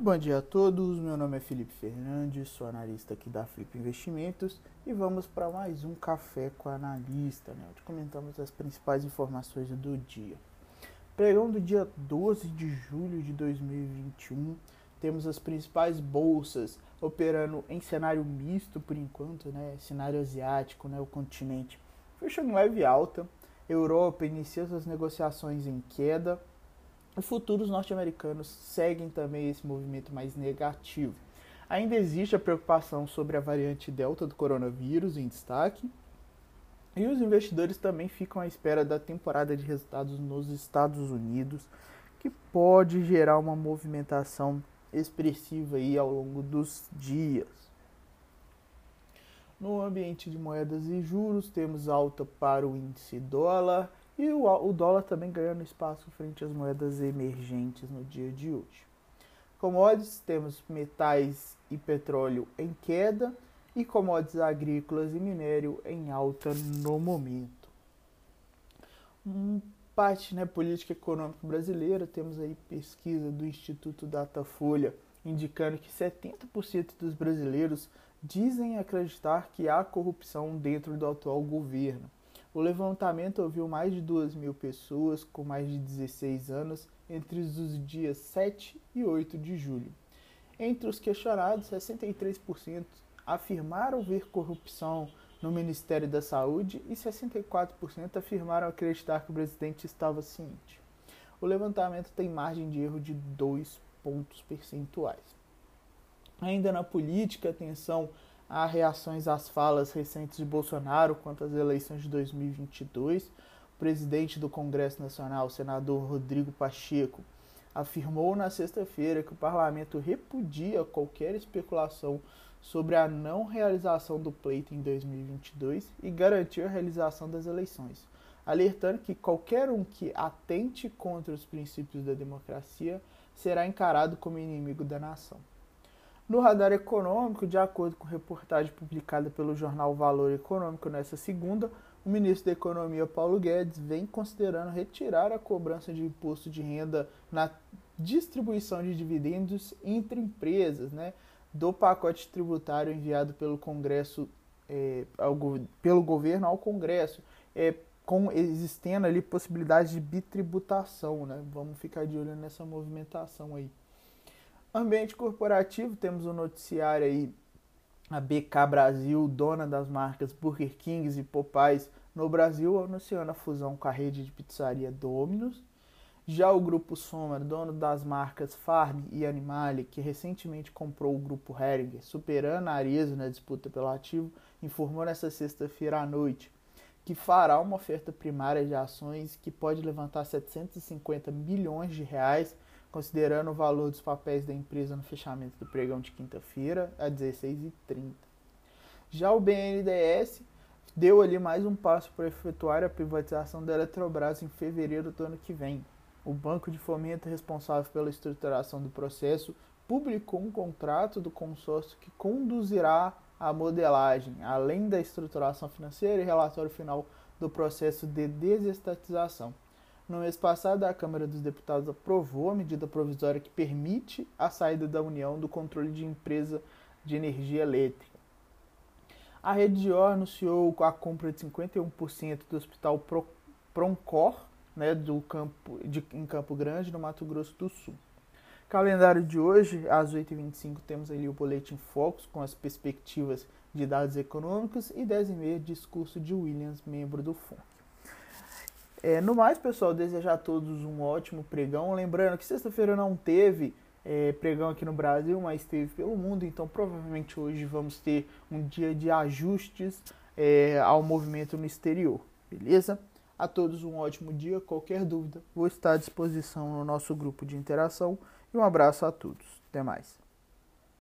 bom dia a todos, meu nome é Felipe Fernandes, sou analista aqui da Flip Investimentos e vamos para mais um Café com Analista, né, onde comentamos as principais informações do dia. Pregão do dia 12 de julho de 2021, temos as principais bolsas operando em cenário misto por enquanto, né, cenário asiático, né, o continente fechando leve alta, Europa inicia suas negociações em queda, os futuros norte-americanos seguem também esse movimento mais negativo. Ainda existe a preocupação sobre a variante Delta do coronavírus em destaque. E os investidores também ficam à espera da temporada de resultados nos Estados Unidos, que pode gerar uma movimentação expressiva aí ao longo dos dias. No ambiente de moedas e juros, temos alta para o índice dólar e o, o dólar também ganhando espaço frente às moedas emergentes no dia de hoje. Commodities, temos metais e petróleo em queda e commodities agrícolas e minério em alta no momento. Um, parte né, política econômica brasileira, temos aí pesquisa do Instituto Datafolha indicando que 70% dos brasileiros dizem acreditar que há corrupção dentro do atual governo. O levantamento ouviu mais de 2 mil pessoas com mais de 16 anos entre os dias 7 e 8 de julho. Entre os questionados, 63% afirmaram ver corrupção no Ministério da Saúde e 64% afirmaram acreditar que o presidente estava ciente. O levantamento tem margem de erro de 2 pontos percentuais. Ainda na política, atenção Há reações às falas recentes de Bolsonaro quanto às eleições de 2022. O presidente do Congresso Nacional, senador Rodrigo Pacheco, afirmou na sexta-feira que o parlamento repudia qualquer especulação sobre a não realização do pleito em 2022 e garantiu a realização das eleições, alertando que qualquer um que atente contra os princípios da democracia será encarado como inimigo da nação. No radar econômico, de acordo com reportagem publicada pelo jornal Valor Econômico nesta segunda, o ministro da Economia Paulo Guedes vem considerando retirar a cobrança de imposto de renda na distribuição de dividendos entre empresas, né, do pacote tributário enviado pelo Congresso, é, ao, pelo governo ao Congresso, é, com existendo ali possibilidade de bitributação, né? Vamos ficar de olho nessa movimentação aí. Ambiente corporativo, temos o um noticiário aí, a BK Brasil, dona das marcas Burger Kings e Popeyes no Brasil, anunciando a fusão com a rede de pizzaria Domino's. Já o Grupo Soma, dono das marcas Farm e Animale, que recentemente comprou o Grupo Heringer, superando a Arezzo na disputa pelo ativo, informou nesta sexta-feira à noite que fará uma oferta primária de ações que pode levantar 750 milhões de reais considerando o valor dos papéis da empresa no fechamento do pregão de quinta-feira, a 16h30. Já o BNDES deu ali mais um passo para efetuar a privatização da Eletrobras em fevereiro do ano que vem. O Banco de Fomento responsável pela estruturação do processo publicou um contrato do consórcio que conduzirá a modelagem, além da estruturação financeira e relatório final do processo de desestatização. No mês passado, a Câmara dos Deputados aprovou a medida provisória que permite a saída da União do controle de empresa de energia elétrica. A Rede Dior anunciou a compra de 51% do Hospital Pro, Proncor, né, do campo, de, em Campo Grande, no Mato Grosso do Sul. Calendário de hoje, às 8h25, temos ali o Boletim Focus com as perspectivas de dados econômicos e 10h30, discurso de Williams, membro do FONC. É, no mais, pessoal, desejar a todos um ótimo pregão. Lembrando que sexta-feira não teve é, pregão aqui no Brasil, mas teve pelo mundo, então provavelmente hoje vamos ter um dia de ajustes é, ao movimento no exterior, beleza? A todos um ótimo dia. Qualquer dúvida, vou estar à disposição no nosso grupo de interação. E um abraço a todos. Até mais.